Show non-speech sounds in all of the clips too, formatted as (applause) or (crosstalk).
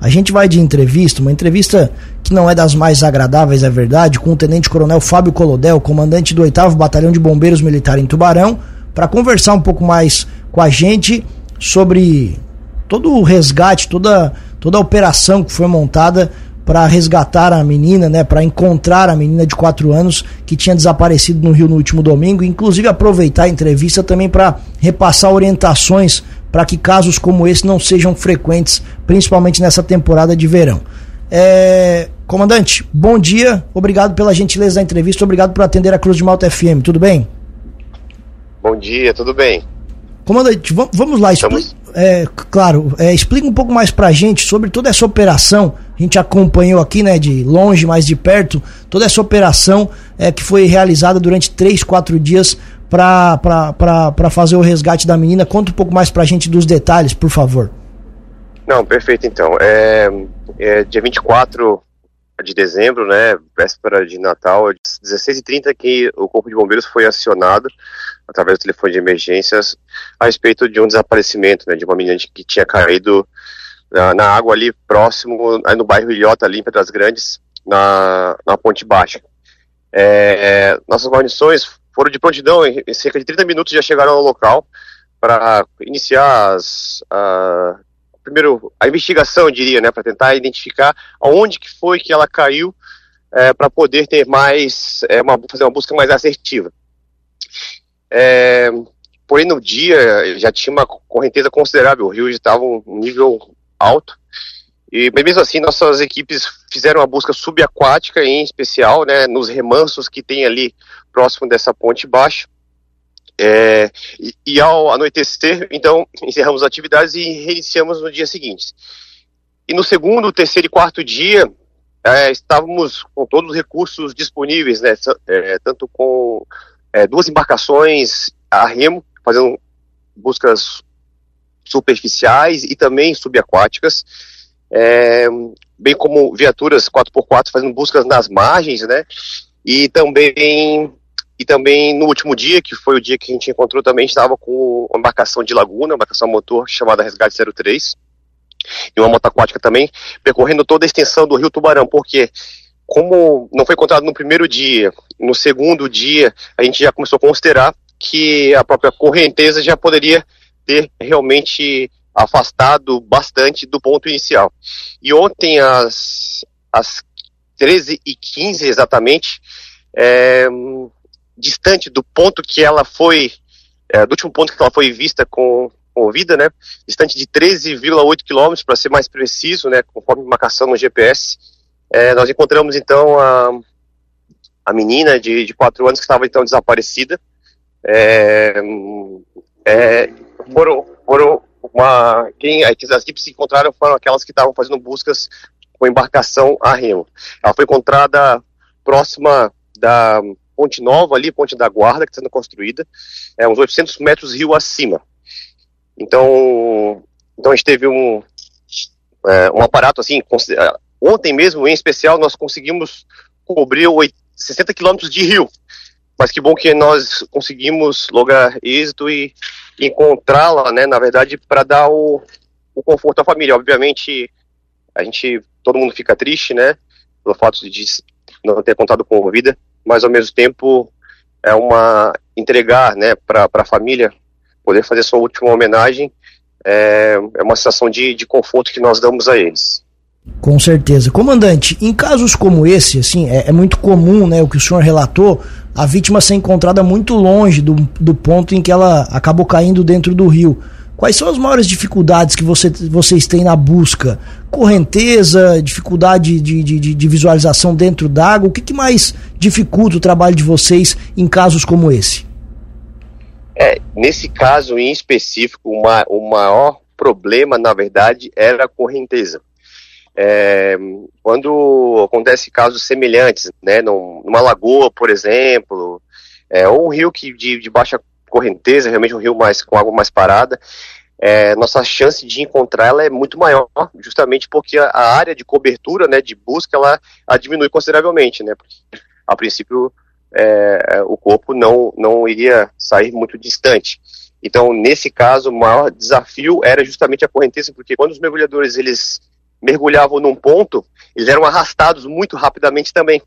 A gente vai de entrevista, uma entrevista que não é das mais agradáveis, é verdade, com o Tenente Coronel Fábio Colodel, comandante do 8 Batalhão de Bombeiros Militar em Tubarão, para conversar um pouco mais com a gente sobre todo o resgate, toda, toda a operação que foi montada para resgatar a menina, né, para encontrar a menina de 4 anos que tinha desaparecido no Rio no último domingo, inclusive aproveitar a entrevista também para repassar orientações para que casos como esse não sejam frequentes, principalmente nessa temporada de verão. É, comandante, bom dia, obrigado pela gentileza da entrevista, obrigado por atender a Cruz de Malta FM, tudo bem? Bom dia, tudo bem. Comandante, vamos lá, Estamos... é, claro, é, explica um pouco mais pra gente sobre toda essa operação. A gente acompanhou aqui, né, de longe, mais de perto, toda essa operação é, que foi realizada durante três, quatro dias para fazer o resgate da menina. Conta um pouco mais pra gente dos detalhes, por favor. Não, perfeito então. É, é dia 24 de dezembro, né, véspera de Natal, 16h30 que o Corpo de Bombeiros foi acionado através do telefone de emergências, a respeito de um desaparecimento, né, de uma menina que tinha caído na, na água ali próximo, no bairro Ilhota, ali em Pedras Grandes, na, na Ponte Baixa. É, nossas guarnições foram de prontidão, em, cerca de 30 minutos já chegaram ao local para iniciar as, a, primeiro, a investigação, eu diria, né, para tentar identificar aonde que foi que ela caiu, é, para poder ter mais, é, uma, fazer uma busca mais assertiva. É, porém, no dia já tinha uma correnteza considerável, o rio estava um nível alto. E mesmo assim, nossas equipes fizeram uma busca subaquática, em especial, né, nos remansos que tem ali próximo dessa ponte baixa. É, e, e, ao anoitecer, então, (laughs) encerramos as atividades e reiniciamos no dia seguinte. E no segundo, terceiro e quarto dia, é, estávamos com todos os recursos disponíveis, né, é, tanto com é, duas embarcações a remo, fazendo buscas superficiais e também subaquáticas, é, bem como viaturas 4x4 fazendo buscas nas margens, né? E também e também no último dia, que foi o dia que a gente encontrou também, estava com uma embarcação de laguna, uma embarcação motor chamada Resgate 03, e uma moto aquática também, percorrendo toda a extensão do Rio Tubarão, porque como não foi encontrado no primeiro dia, no segundo dia, a gente já começou a considerar que a própria correnteza já poderia ter realmente afastado bastante do ponto inicial. E ontem, às, às 13h15 exatamente, é, distante do ponto que ela foi, é, do último ponto que ela foi vista com, com vida, né, distante de 13,8 quilômetros, para ser mais preciso, né, conforme marcação no GPS, é, nós encontramos então a, a menina de, de quatro anos que estava então desaparecida. É, é, foram, foram uma, quem, as equipes se encontraram foram aquelas que estavam fazendo buscas com embarcação a remo. Ela foi encontrada próxima da Ponte Nova ali, Ponte da Guarda, que está sendo construída, é, uns 800 metros rio acima. Então, então a gente teve um, é, um aparato assim, Ontem mesmo, em especial, nós conseguimos cobrir 60 quilômetros de rio. Mas que bom que nós conseguimos lograr êxito e encontrá-la, né, na verdade, para dar o, o conforto à família. Obviamente, a gente, todo mundo fica triste, né, pelo fato de não ter contado com a vida, mas ao mesmo tempo é uma entregar, né, para a família poder fazer sua última homenagem é, é uma sensação de, de conforto que nós damos a eles. Com certeza. Comandante, em casos como esse, assim, é, é, muito comum, né, o que o senhor relatou, a vítima ser encontrada muito longe do, do ponto em que ela acabou caindo dentro do rio. Quais são as maiores dificuldades que você, vocês têm na busca? Correnteza, dificuldade de, de, de visualização dentro d'água? O que, que mais dificulta o trabalho de vocês em casos como esse? É, nesse caso em específico, uma, o maior problema, na verdade, era a correnteza. É, quando acontece casos semelhantes, né, numa lagoa, por exemplo, é, ou um rio que de, de, baixa correnteza, realmente um rio mais com água mais parada, é, nossa chance de encontrar ela é muito maior, justamente porque a, a área de cobertura, né, de busca, ela, ela diminui consideravelmente, né, porque a princípio é, o corpo não, não iria sair muito distante. Então, nesse caso, o maior desafio era justamente a correnteza, porque quando os mergulhadores eles mergulhavam num ponto, eles eram arrastados muito rapidamente também.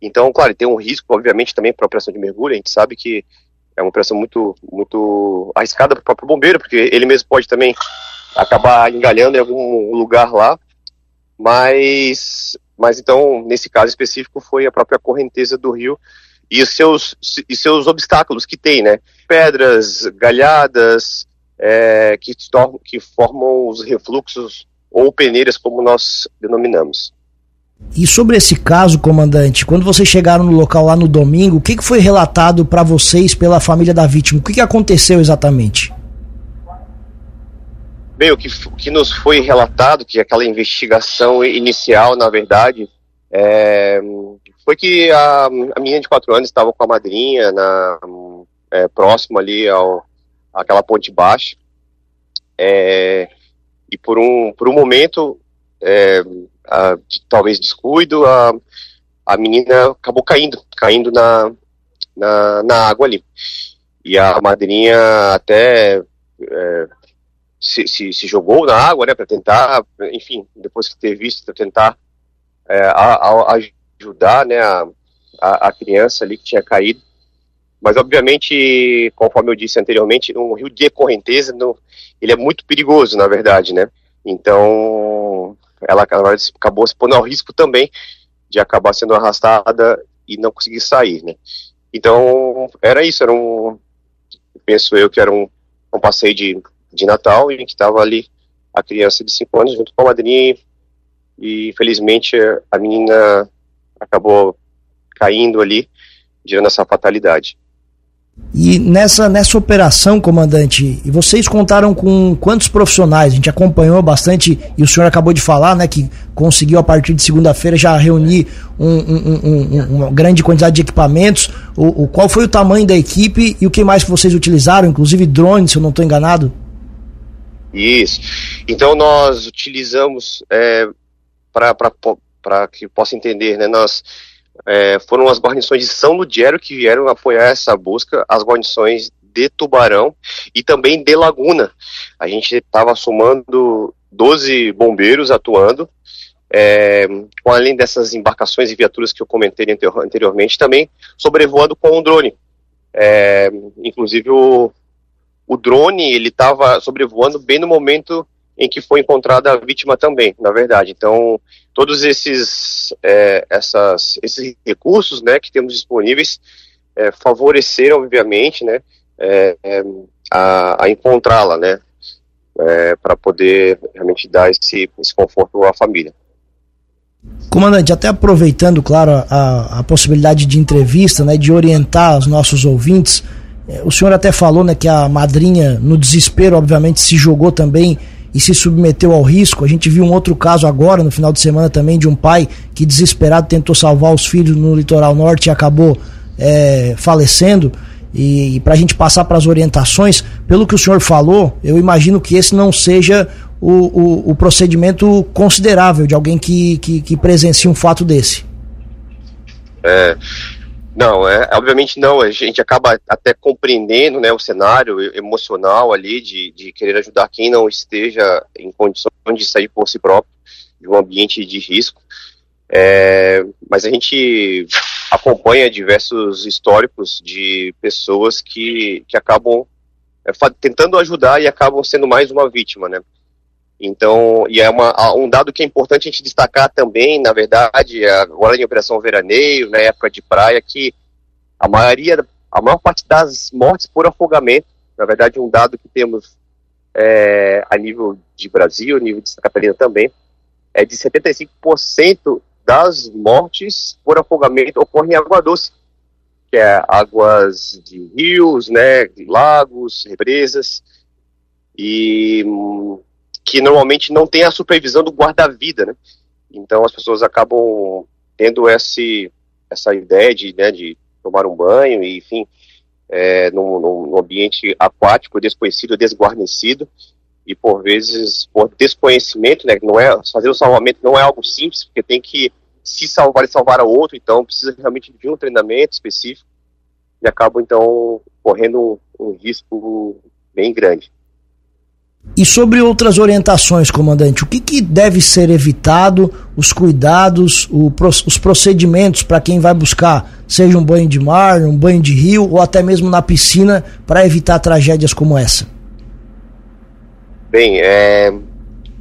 Então, claro, tem um risco, obviamente, também para a operação de mergulho. A gente sabe que é uma operação muito, muito arriscada para o próprio bombeiro, porque ele mesmo pode também acabar engalhando em algum lugar lá. Mas, mas então, nesse caso específico, foi a própria correnteza do rio e os seus, e seus obstáculos que tem, né? Pedras, galhadas, é, que, que formam os refluxos ou peneiras, como nós denominamos. E sobre esse caso, comandante, quando vocês chegaram no local lá no domingo, o que, que foi relatado para vocês pela família da vítima? O que, que aconteceu exatamente? Bem, o que, o que nos foi relatado, que aquela investigação inicial, na verdade, é, foi que a, a menina de 4 anos estava com a madrinha na, é, próximo ali ao aquela ponte baixa é, e por um por um momento é, a, de, talvez descuido a, a menina acabou caindo caindo na, na, na água ali e a madrinha até é, se, se, se, jogou na água né para tentar enfim depois de ter visto tentar é, a, a, ajudar né, a, a, criança ali que tinha caído. Mas, obviamente, conforme eu disse anteriormente, um rio de correnteza, no, ele é muito perigoso, na verdade, né? Então, ela, acabou se pondo ao risco também de acabar sendo arrastada e não conseguir sair, né? Então, era isso, era um, penso eu que era um, um passeio de, de Natal em que estava ali a criança de 5 anos junto com a madrinha e, felizmente, a menina acabou caindo ali, gerando essa fatalidade. E nessa, nessa operação, comandante, e vocês contaram com quantos profissionais? A gente acompanhou bastante, e o senhor acabou de falar, né, que conseguiu a partir de segunda-feira já reunir um, um, um, uma grande quantidade de equipamentos. O, o, qual foi o tamanho da equipe e o que mais vocês utilizaram, inclusive drones, se eu não estou enganado? Isso. Então nós utilizamos é, para para que possa entender, né, nós é, foram as guarnições de São Ludgero que vieram apoiar essa busca, as guarnições de Tubarão e também de Laguna. A gente estava somando 12 bombeiros atuando, é, além dessas embarcações e viaturas que eu comentei anteriormente, também sobrevoando com um drone. É, inclusive o, o drone ele estava sobrevoando bem no momento em que foi encontrada a vítima também, na verdade. Então, todos esses, é, essas, esses recursos né, que temos disponíveis é, favoreceram, obviamente, né, é, é a, a encontrá-la, né, é, para poder realmente dar esse, esse conforto à família. Comandante, até aproveitando, claro, a, a possibilidade de entrevista, né, de orientar os nossos ouvintes, é, o senhor até falou né, que a madrinha, no desespero, obviamente, se jogou também e se submeteu ao risco. A gente viu um outro caso agora, no final de semana também, de um pai que desesperado tentou salvar os filhos no litoral norte e acabou é, falecendo. E, e para a gente passar para as orientações, pelo que o senhor falou, eu imagino que esse não seja o, o, o procedimento considerável de alguém que, que, que presencia um fato desse. É, não, é, obviamente não. A gente acaba até compreendendo né, o cenário emocional ali de, de querer ajudar quem não esteja em condições de sair por si próprio de um ambiente de risco. É, mas a gente acompanha diversos históricos de pessoas que, que acabam é, tentando ajudar e acabam sendo mais uma vítima, né? Então, e é uma, um dado que é importante a gente destacar também, na verdade, agora em Operação Veraneio, na época de praia, que a maioria, a maior parte das mortes por afogamento, na verdade, um dado que temos é, a nível de Brasil, nível de Santa Catarina também, é de 75% das mortes por afogamento ocorrem em água doce, que é águas de rios, né, de lagos, represas, e que normalmente não tem a supervisão do guarda-vida, né? Então as pessoas acabam tendo esse, essa ideia de, né, de tomar um banho, enfim, é, num, num ambiente aquático, desconhecido, desguarnecido, e por vezes, por desconhecimento, né, não é, fazer o salvamento não é algo simples, porque tem que se salvar e salvar a outro, então precisa realmente de um treinamento específico, e acaba, então, correndo um risco bem grande. E sobre outras orientações, comandante, o que, que deve ser evitado, os cuidados, o, os procedimentos para quem vai buscar, seja um banho de mar, um banho de rio ou até mesmo na piscina, para evitar tragédias como essa? Bem, é,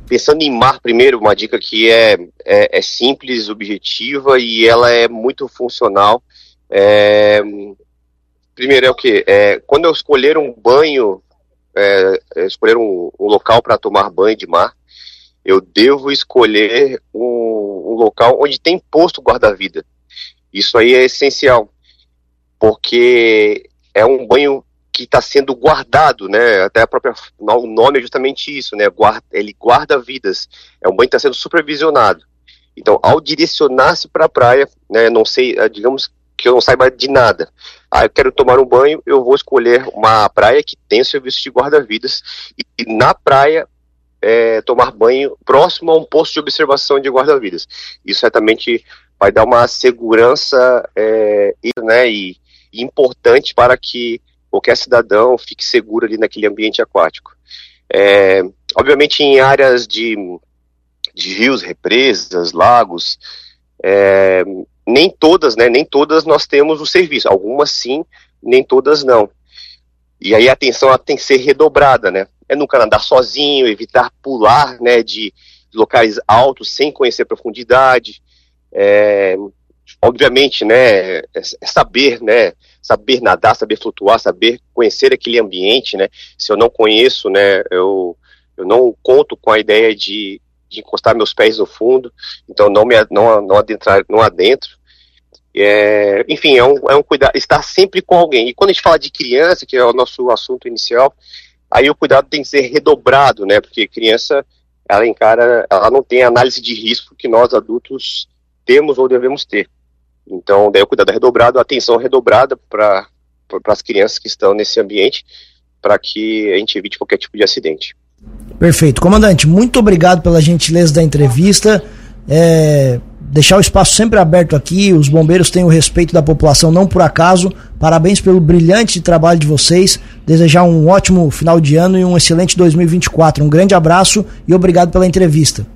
pensando em mar primeiro, uma dica que é, é, é simples, objetiva e ela é muito funcional. É, primeiro é o que? É, quando eu escolher um banho é, escolher um, um local para tomar banho de mar, eu devo escolher um, um local onde tem posto guarda-vida. Isso aí é essencial, porque é um banho que está sendo guardado, né? Até a própria o nome é justamente isso, né? Guarda, ele guarda vidas. É um banho que está sendo supervisionado. Então, ao direcionar-se para a praia, né? Não sei, digamos que eu não saiba de nada. Ah, eu quero tomar um banho, eu vou escolher uma praia que tem serviço de guarda-vidas e, e, na praia é, tomar banho próximo a um posto de observação de guarda-vidas. Isso certamente vai dar uma segurança é, né, e, importante para que qualquer cidadão fique seguro ali naquele ambiente aquático. É, obviamente em áreas de, de rios, represas, lagos, é, nem todas, né, nem todas nós temos o serviço, algumas sim, nem todas não. E aí a atenção tem que ser redobrada, né? É nunca andar sozinho, evitar pular, né, de locais altos sem conhecer profundidade. É, obviamente, né, é, é saber, né, saber nadar, saber flutuar, saber conhecer aquele ambiente, né? Se eu não conheço, né, eu, eu não conto com a ideia de, de encostar meus pés no fundo, então não me não, não adentrar, não adentro. É, enfim, é um, é um cuidado, estar sempre com alguém. E quando a gente fala de criança, que é o nosso assunto inicial, aí o cuidado tem que ser redobrado, né? Porque criança, ela encara, ela não tem a análise de risco que nós adultos temos ou devemos ter. Então, daí o cuidado é redobrado, a atenção redobrada para as crianças que estão nesse ambiente, para que a gente evite qualquer tipo de acidente. Perfeito. Comandante, muito obrigado pela gentileza da entrevista. É, deixar o espaço sempre aberto aqui. Os bombeiros têm o respeito da população, não por acaso. Parabéns pelo brilhante trabalho de vocês. Desejar um ótimo final de ano e um excelente 2024. Um grande abraço e obrigado pela entrevista.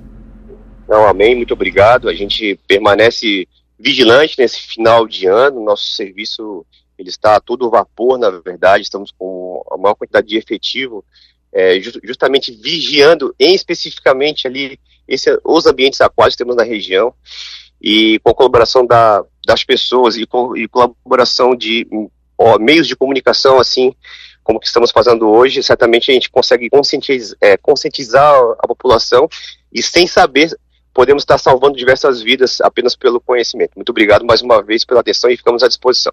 Não, amém, muito obrigado. A gente permanece vigilante nesse final de ano. Nosso serviço ele está a todo vapor, na verdade. Estamos com a maior quantidade de efetivo, é, justamente vigiando, em especificamente ali esse, os ambientes aquáticos que temos na região e com a colaboração da, das pessoas e, com, e colaboração de ó, meios de comunicação assim como que estamos fazendo hoje, certamente a gente consegue conscientizar, é, conscientizar a população e sem saber podemos estar salvando diversas vidas apenas pelo conhecimento. Muito obrigado mais uma vez pela atenção e ficamos à disposição.